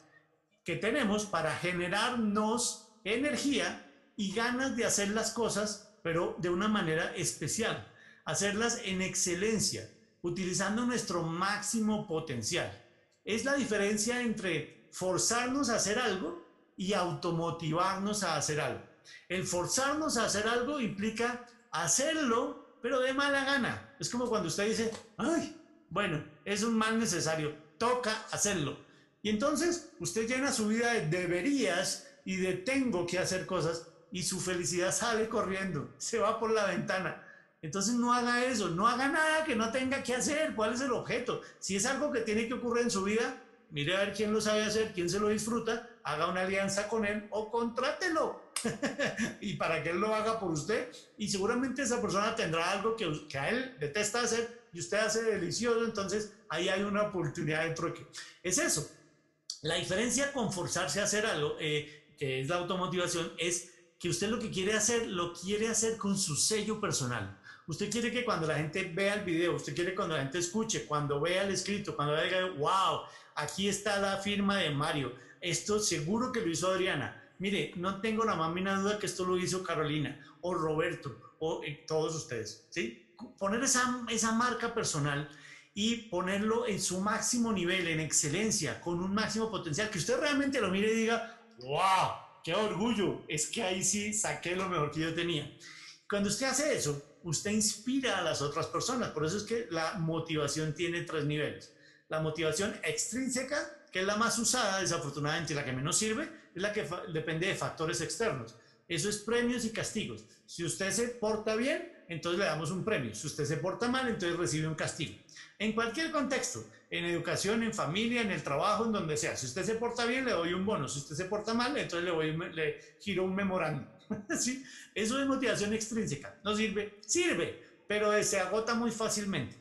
A: que tenemos para generarnos energía y ganas de hacer las cosas, pero de una manera especial, hacerlas en excelencia, utilizando nuestro máximo potencial. Es la diferencia entre forzarnos a hacer algo y automotivarnos a hacer algo. El forzarnos a hacer algo implica hacerlo pero de mala gana. Es como cuando usted dice, ay, bueno, es un mal necesario, toca hacerlo. Y entonces usted llena su vida de deberías y de tengo que hacer cosas y su felicidad sale corriendo, se va por la ventana. Entonces no haga eso, no haga nada que no tenga que hacer. ¿Cuál es el objeto? Si es algo que tiene que ocurrir en su vida, mire a ver quién lo sabe hacer, quién se lo disfruta, haga una alianza con él o contrátelo. y para que él lo haga por usted. Y seguramente esa persona tendrá algo que, que a él detesta hacer y usted hace delicioso. Entonces ahí hay una oportunidad de trueque. Es eso. La diferencia con forzarse a hacer algo, eh, que es la automotivación, es que usted lo que quiere hacer, lo quiere hacer con su sello personal. Usted quiere que cuando la gente vea el video, usted quiere cuando la gente escuche, cuando vea el escrito, cuando diga, wow, aquí está la firma de Mario, esto seguro que lo hizo Adriana, Mire, no tengo la más mínima duda que esto lo hizo Carolina o Roberto o eh, todos ustedes, ¿sí? Poner esa, esa marca personal y ponerlo en su máximo nivel, en excelencia, con un máximo potencial, que usted realmente lo mire y diga, wow, qué orgullo, es que ahí sí saqué lo mejor que yo tenía. Cuando usted hace eso, usted inspira a las otras personas, por eso es que la motivación tiene tres niveles. La motivación extrínseca, que es la más usada, desafortunadamente la que menos sirve, es la que depende de factores externos. Eso es premios y castigos. Si usted se porta bien, entonces le damos un premio. Si usted se porta mal, entonces recibe un castigo. En cualquier contexto, en educación, en familia, en el trabajo, en donde sea. Si usted se porta bien, le doy un bono. Si usted se porta mal, entonces le, voy, le giro un memorando. ¿Sí? Eso es motivación extrínseca. No sirve, sirve, pero se agota muy fácilmente.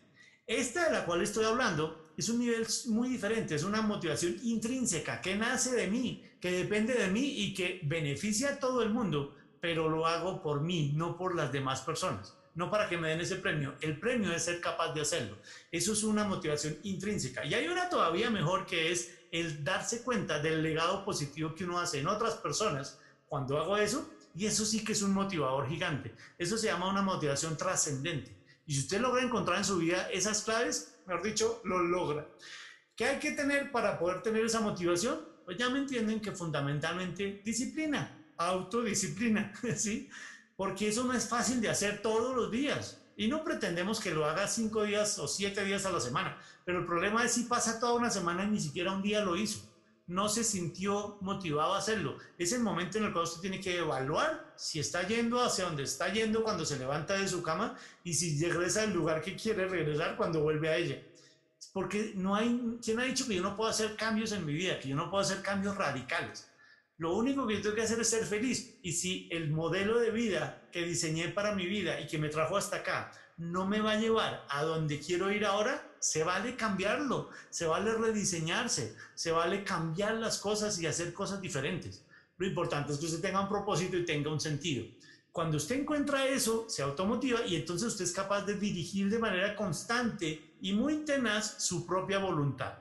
A: Esta de la cual estoy hablando es un nivel muy diferente, es una motivación intrínseca que nace de mí, que depende de mí y que beneficia a todo el mundo, pero lo hago por mí, no por las demás personas, no para que me den ese premio. El premio es ser capaz de hacerlo. Eso es una motivación intrínseca. Y hay una todavía mejor que es el darse cuenta del legado positivo que uno hace en otras personas cuando hago eso. Y eso sí que es un motivador gigante. Eso se llama una motivación trascendente. Y si usted logra encontrar en su vida esas claves, mejor dicho, lo logra. ¿Qué hay que tener para poder tener esa motivación? Pues ya me entienden que fundamentalmente disciplina, autodisciplina, ¿sí? Porque eso no es fácil de hacer todos los días. Y no pretendemos que lo haga cinco días o siete días a la semana. Pero el problema es si pasa toda una semana y ni siquiera un día lo hizo. No se sintió motivado a hacerlo. Es el momento en el cual usted tiene que evaluar si está yendo hacia donde está yendo cuando se levanta de su cama y si regresa al lugar que quiere regresar cuando vuelve a ella. Porque no hay, ¿quién ha dicho que yo no puedo hacer cambios en mi vida, que yo no puedo hacer cambios radicales? Lo único que yo tengo que hacer es ser feliz. Y si el modelo de vida que diseñé para mi vida y que me trajo hasta acá no me va a llevar a donde quiero ir ahora, se vale cambiarlo, se vale rediseñarse, se vale cambiar las cosas y hacer cosas diferentes. Lo importante es que usted tenga un propósito y tenga un sentido. Cuando usted encuentra eso, se automotiva y entonces usted es capaz de dirigir de manera constante y muy tenaz su propia voluntad.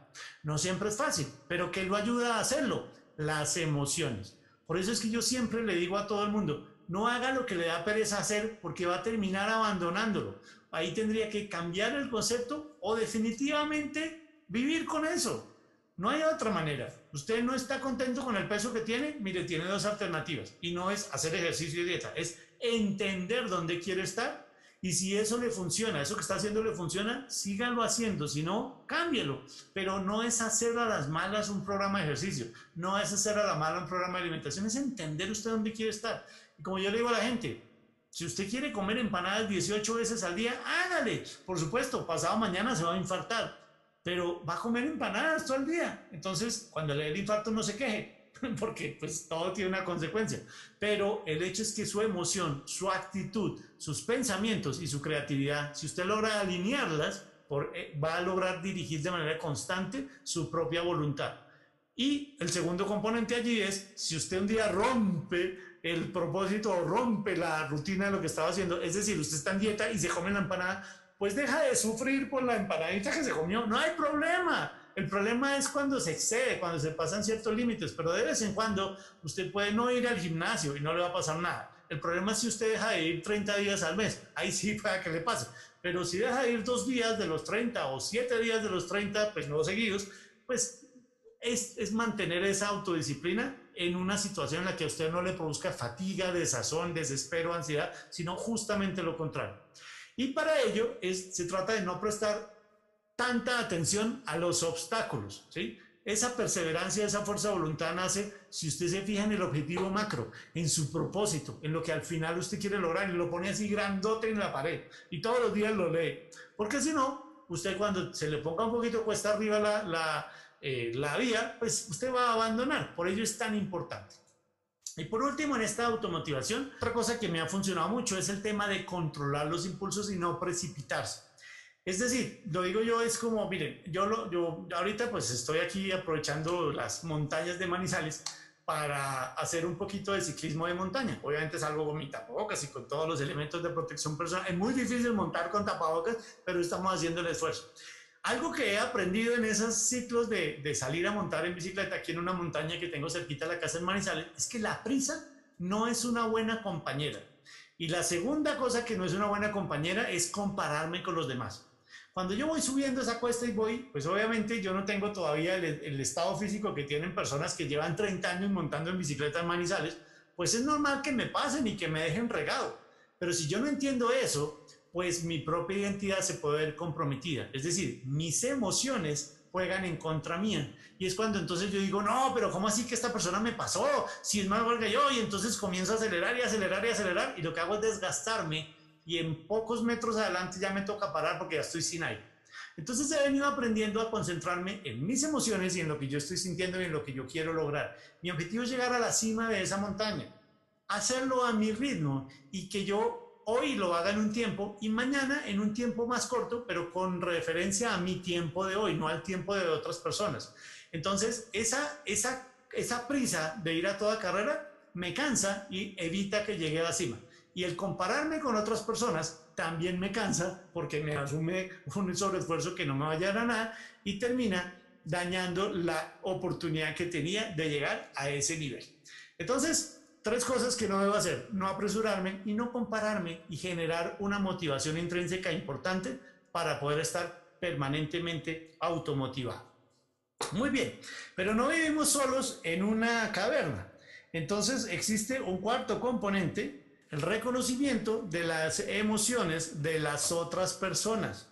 A: No siempre es fácil, pero ¿qué lo ayuda a hacerlo? Las emociones. Por eso es que yo siempre le digo a todo el mundo, no haga lo que le da pereza hacer porque va a terminar abandonándolo. Ahí tendría que cambiar el concepto o definitivamente vivir con eso. No hay otra manera. Usted no está contento con el peso que tiene, mire, tiene dos alternativas. Y no es hacer ejercicio y dieta, es entender dónde quiere estar. Y si eso le funciona, eso que está haciendo le funciona, síganlo haciendo. Si no, cámbielo. Pero no es hacer a las malas un programa de ejercicio. No es hacer a la mala un programa de alimentación. Es entender usted dónde quiere estar como yo le digo a la gente, si usted quiere comer empanadas 18 veces al día, hágale. Por supuesto, pasado mañana se va a infartar, pero va a comer empanadas todo el día. Entonces, cuando le dé el infarto, no se queje, porque pues todo tiene una consecuencia. Pero el hecho es que su emoción, su actitud, sus pensamientos y su creatividad, si usted logra alinearlas, eh, va a lograr dirigir de manera constante su propia voluntad. Y el segundo componente allí es, si usted un día rompe el propósito rompe la rutina de lo que estaba haciendo. Es decir, usted está en dieta y se come la empanada, pues deja de sufrir por la empanadita que se comió. No hay problema. El problema es cuando se excede, cuando se pasan ciertos límites, pero de vez en cuando usted puede no ir al gimnasio y no le va a pasar nada. El problema es si usted deja de ir 30 días al mes. Ahí sí para que le pase. Pero si deja de ir dos días de los 30 o siete días de los 30, pues no seguidos, pues es, es mantener esa autodisciplina en una situación en la que a usted no le produzca fatiga, desazón, desespero, ansiedad, sino justamente lo contrario. Y para ello es, se trata de no prestar tanta atención a los obstáculos, ¿sí? Esa perseverancia, esa fuerza de voluntad nace si usted se fija en el objetivo macro, en su propósito, en lo que al final usted quiere lograr y lo pone así grandote en la pared y todos los días lo lee. Porque si no, usted cuando se le ponga un poquito cuesta arriba la, la eh, la vía, pues usted va a abandonar. Por ello es tan importante. Y por último, en esta automotivación, otra cosa que me ha funcionado mucho es el tema de controlar los impulsos y no precipitarse. Es decir, lo digo yo, es como, miren, yo, lo, yo ahorita pues estoy aquí aprovechando las montañas de Manizales para hacer un poquito de ciclismo de montaña. Obviamente salgo con mi tapabocas y con todos los elementos de protección personal. Es muy difícil montar con tapabocas, pero estamos haciendo el esfuerzo. Algo que he aprendido en esos ciclos de, de, salir a montar en bicicleta aquí en una montaña que tengo cerquita de la casa en Manizales es que la prisa no es una buena compañera. Y la segunda cosa que no es una buena compañera es compararme con los demás. Cuando yo voy subiendo esa cuesta y voy, pues obviamente yo no tengo todavía el, el estado físico que tienen personas que llevan 30 años montando en bicicleta en Manizales, pues es normal que me pasen y que me dejen regado. Pero si yo no entiendo eso, pues mi propia identidad se puede ver comprometida. Es decir, mis emociones juegan en contra mía. Y es cuando entonces yo digo, no, pero ¿cómo así que esta persona me pasó? Si es más que yo, y entonces comienzo a acelerar y acelerar y acelerar, y lo que hago es desgastarme, y en pocos metros adelante ya me toca parar porque ya estoy sin aire. Entonces he venido aprendiendo a concentrarme en mis emociones y en lo que yo estoy sintiendo y en lo que yo quiero lograr. Mi objetivo es llegar a la cima de esa montaña, hacerlo a mi ritmo y que yo hoy lo haga en un tiempo y mañana en un tiempo más corto, pero con referencia a mi tiempo de hoy, no al tiempo de otras personas. Entonces, esa, esa, esa prisa de ir a toda carrera me cansa y evita que llegue a la cima. Y el compararme con otras personas también me cansa porque me asume un sobreesfuerzo que no me va a llegar a nada y termina dañando la oportunidad que tenía de llegar a ese nivel. Entonces, tres cosas que no debo hacer. No apresurarme y no compararme y generar una motivación intrínseca importante para poder estar permanentemente automotivado. Muy bien, pero no vivimos solos en una caverna. Entonces existe un cuarto componente, el reconocimiento de las emociones de las otras personas.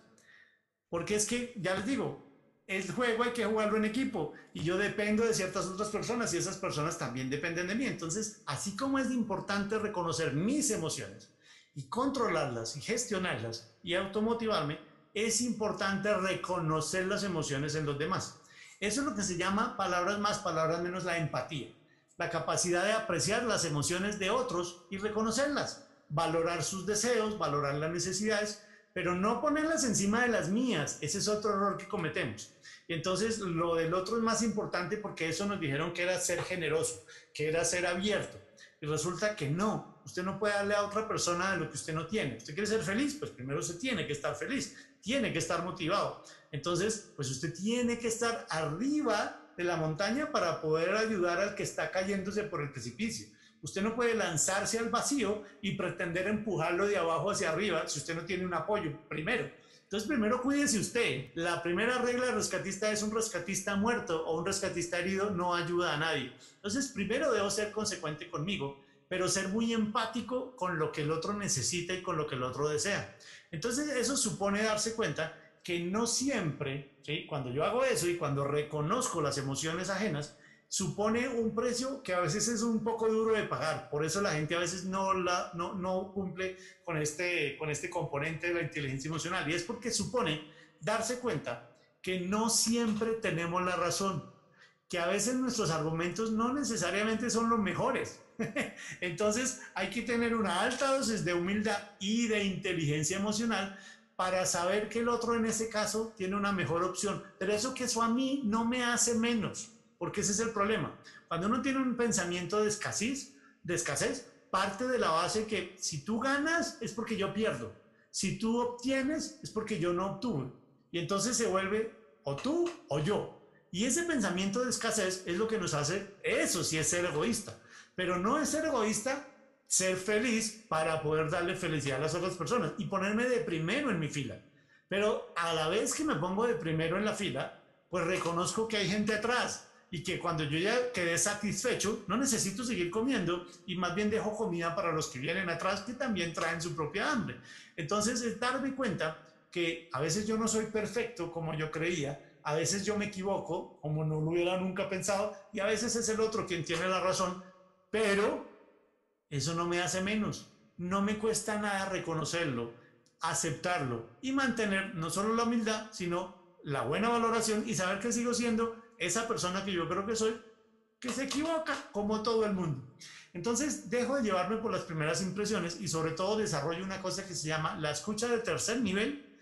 A: Porque es que, ya les digo, el juego hay que jugarlo en equipo y yo dependo de ciertas otras personas y esas personas también dependen de mí. Entonces, así como es importante reconocer mis emociones y controlarlas y gestionarlas y automotivarme, es importante reconocer las emociones en los demás. Eso es lo que se llama palabras más, palabras menos la empatía. La capacidad de apreciar las emociones de otros y reconocerlas, valorar sus deseos, valorar las necesidades, pero no ponerlas encima de las mías. Ese es otro error que cometemos. Y entonces lo del otro es más importante porque eso nos dijeron que era ser generoso, que era ser abierto. Y resulta que no, usted no puede darle a otra persona de lo que usted no tiene. ¿Usted quiere ser feliz? Pues primero se tiene que estar feliz, tiene que estar motivado. Entonces, pues usted tiene que estar arriba de la montaña para poder ayudar al que está cayéndose por el precipicio. Usted no puede lanzarse al vacío y pretender empujarlo de abajo hacia arriba si usted no tiene un apoyo, primero. Entonces, primero cuídese usted. La primera regla de rescatista es un rescatista muerto o un rescatista herido no ayuda a nadie. Entonces, primero debo ser consecuente conmigo, pero ser muy empático con lo que el otro necesita y con lo que el otro desea. Entonces, eso supone darse cuenta que no siempre, ¿sí? cuando yo hago eso y cuando reconozco las emociones ajenas, supone un precio que a veces es un poco duro de pagar. Por eso la gente a veces no, la, no, no cumple con este, con este componente de la inteligencia emocional. Y es porque supone darse cuenta que no siempre tenemos la razón, que a veces nuestros argumentos no necesariamente son los mejores. Entonces hay que tener una alta dosis de humildad y de inteligencia emocional para saber que el otro en ese caso tiene una mejor opción. Pero eso que eso a mí no me hace menos porque ese es el problema. Cuando uno tiene un pensamiento de escasez, de escasez, parte de la base que si tú ganas es porque yo pierdo, si tú obtienes es porque yo no obtuve. Y entonces se vuelve o tú o yo. Y ese pensamiento de escasez es lo que nos hace, eso sí es ser egoísta, pero no es ser egoísta ser feliz para poder darle felicidad a las otras personas y ponerme de primero en mi fila. Pero a la vez que me pongo de primero en la fila, pues reconozco que hay gente atrás y que cuando yo ya quedé satisfecho, no necesito seguir comiendo y más bien dejo comida para los que vienen atrás que también traen su propia hambre. Entonces es darme cuenta que a veces yo no soy perfecto como yo creía, a veces yo me equivoco como no lo hubiera nunca pensado y a veces es el otro quien tiene la razón, pero eso no me hace menos, no me cuesta nada reconocerlo, aceptarlo y mantener no solo la humildad, sino la buena valoración y saber que sigo siendo esa persona que yo creo que soy, que se equivoca como todo el mundo. Entonces dejo de llevarme por las primeras impresiones y sobre todo desarrollo una cosa que se llama la escucha de tercer nivel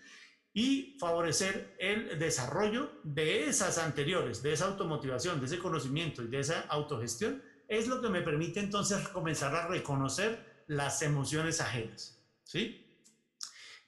A: y favorecer el desarrollo de esas anteriores, de esa automotivación, de ese conocimiento y de esa autogestión, es lo que me permite entonces comenzar a reconocer las emociones ajenas. ¿Sí?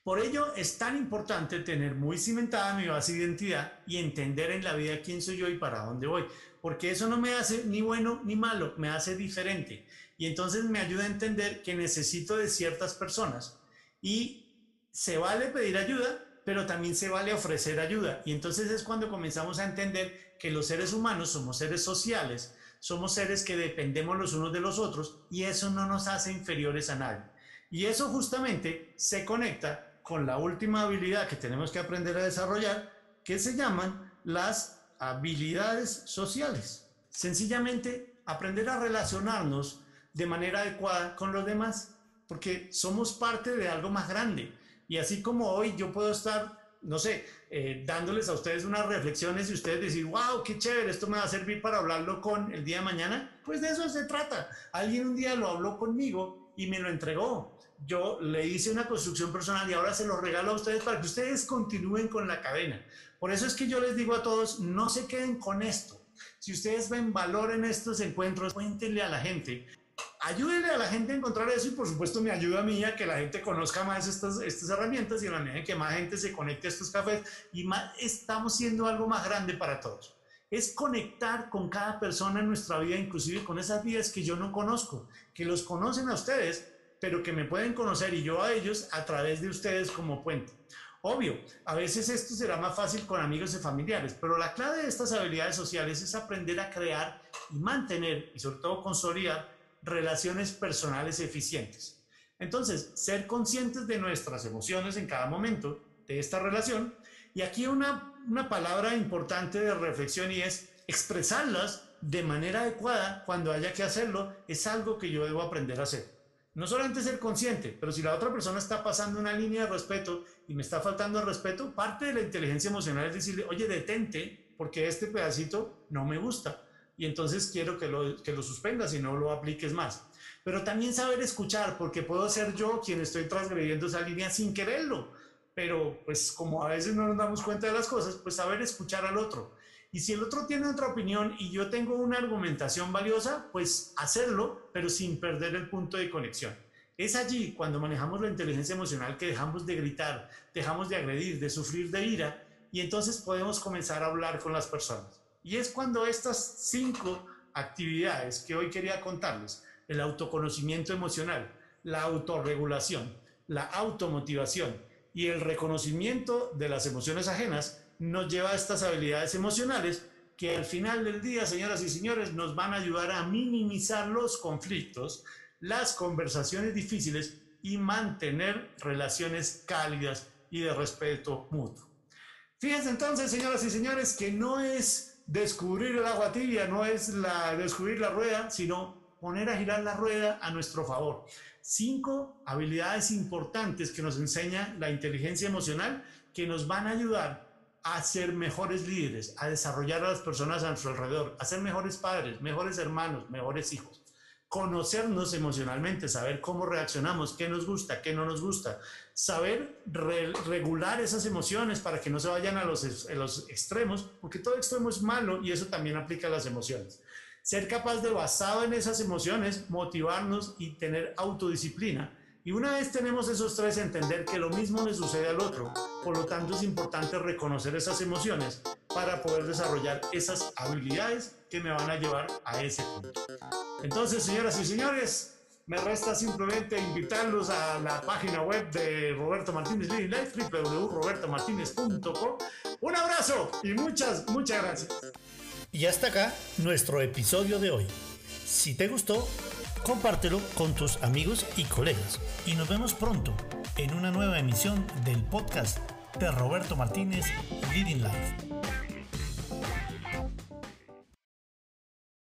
A: Por ello es tan importante tener muy cimentada mi base de identidad y entender en la vida quién soy yo y para dónde voy, porque eso no me hace ni bueno ni malo, me hace diferente y entonces me ayuda a entender que necesito de ciertas personas y se vale pedir ayuda, pero también se vale ofrecer ayuda y entonces es cuando comenzamos a entender que los seres humanos somos seres sociales, somos seres que dependemos los unos de los otros y eso no nos hace inferiores a nadie. Y eso justamente se conecta con la última habilidad que tenemos que aprender a desarrollar, que se llaman las habilidades sociales. Sencillamente, aprender a relacionarnos de manera adecuada con los demás, porque somos parte de algo más grande. Y así como hoy yo puedo estar, no sé, eh, dándoles a ustedes unas reflexiones y ustedes decir, wow, qué chévere, esto me va a servir para hablarlo con el día de mañana, pues de eso se trata. Alguien un día lo habló conmigo y me lo entregó yo le hice una construcción personal y ahora se lo regalo a ustedes para que ustedes continúen con la cadena. Por eso es que yo les digo a todos, no se queden con esto. Si ustedes ven valor en estos encuentros, cuéntenle a la gente. Ayúdenle a la gente a encontrar eso y por supuesto me ayuda a mí a que la gente conozca más estas, estas herramientas y a la medida que más gente se conecte a estos cafés y más estamos siendo algo más grande para todos es conectar con cada persona en nuestra vida, inclusive con esas vidas que yo no conozco, que los conocen a ustedes, pero que me pueden conocer y yo a ellos a través de ustedes como puente. Obvio, a veces esto será más fácil con amigos y familiares, pero la clave de estas habilidades sociales es aprender a crear y mantener, y sobre todo consolidar, relaciones personales eficientes. Entonces, ser conscientes de nuestras emociones en cada momento de esta relación, y aquí una, una palabra importante de reflexión y es expresarlas de manera adecuada cuando haya que hacerlo, es algo que yo debo aprender a hacer. No solamente ser consciente, pero si la otra persona está pasando una línea de respeto y me está faltando el respeto, parte de la inteligencia emocional es decirle, oye, detente, porque este pedacito no me gusta. Y entonces quiero que lo, que lo suspendas y no lo apliques más. Pero también saber escuchar, porque puedo ser yo quien estoy transgrediendo esa línea sin quererlo pero pues como a veces no nos damos cuenta de las cosas, pues saber escuchar al otro. Y si el otro tiene otra opinión y yo tengo una argumentación valiosa, pues hacerlo, pero sin perder el punto de conexión. Es allí cuando manejamos la inteligencia emocional que dejamos de gritar, dejamos de agredir, de sufrir de ira y entonces podemos comenzar a hablar con las personas. Y es cuando estas cinco actividades que hoy quería contarles, el autoconocimiento emocional, la autorregulación, la automotivación y el reconocimiento de las emociones ajenas, nos lleva a estas habilidades emocionales que al final del día, señoras y señores, nos van a ayudar a minimizar los conflictos, las conversaciones difíciles y mantener relaciones cálidas y de respeto mutuo. Fíjense entonces, señoras y señores, que no es descubrir el agua tibia, no es la, descubrir la rueda, sino poner a girar la rueda a nuestro favor. Cinco habilidades importantes que nos enseña la inteligencia emocional que nos van a ayudar a ser mejores líderes, a desarrollar a las personas a nuestro alrededor, a ser mejores padres, mejores hermanos, mejores hijos. Conocernos emocionalmente, saber cómo reaccionamos, qué nos gusta, qué no nos gusta, saber regular esas emociones para que no se vayan a los, a los extremos, porque todo extremo es malo y eso también aplica a las emociones. Ser capaz de, basado en esas emociones, motivarnos y tener autodisciplina y una vez tenemos esos tres, entender que lo mismo le sucede al otro. Por lo tanto, es importante reconocer esas emociones para poder desarrollar esas habilidades que me van a llevar a ese punto. Entonces, señoras y señores, me resta simplemente invitarlos a la página web de Roberto Martínez Living Life, www.robertomartinez.com. Un abrazo y muchas, muchas gracias.
B: Y hasta acá nuestro episodio de hoy. Si te gustó, compártelo con tus amigos y colegas. Y nos vemos pronto en una nueva emisión del podcast de Roberto Martínez Leading Life.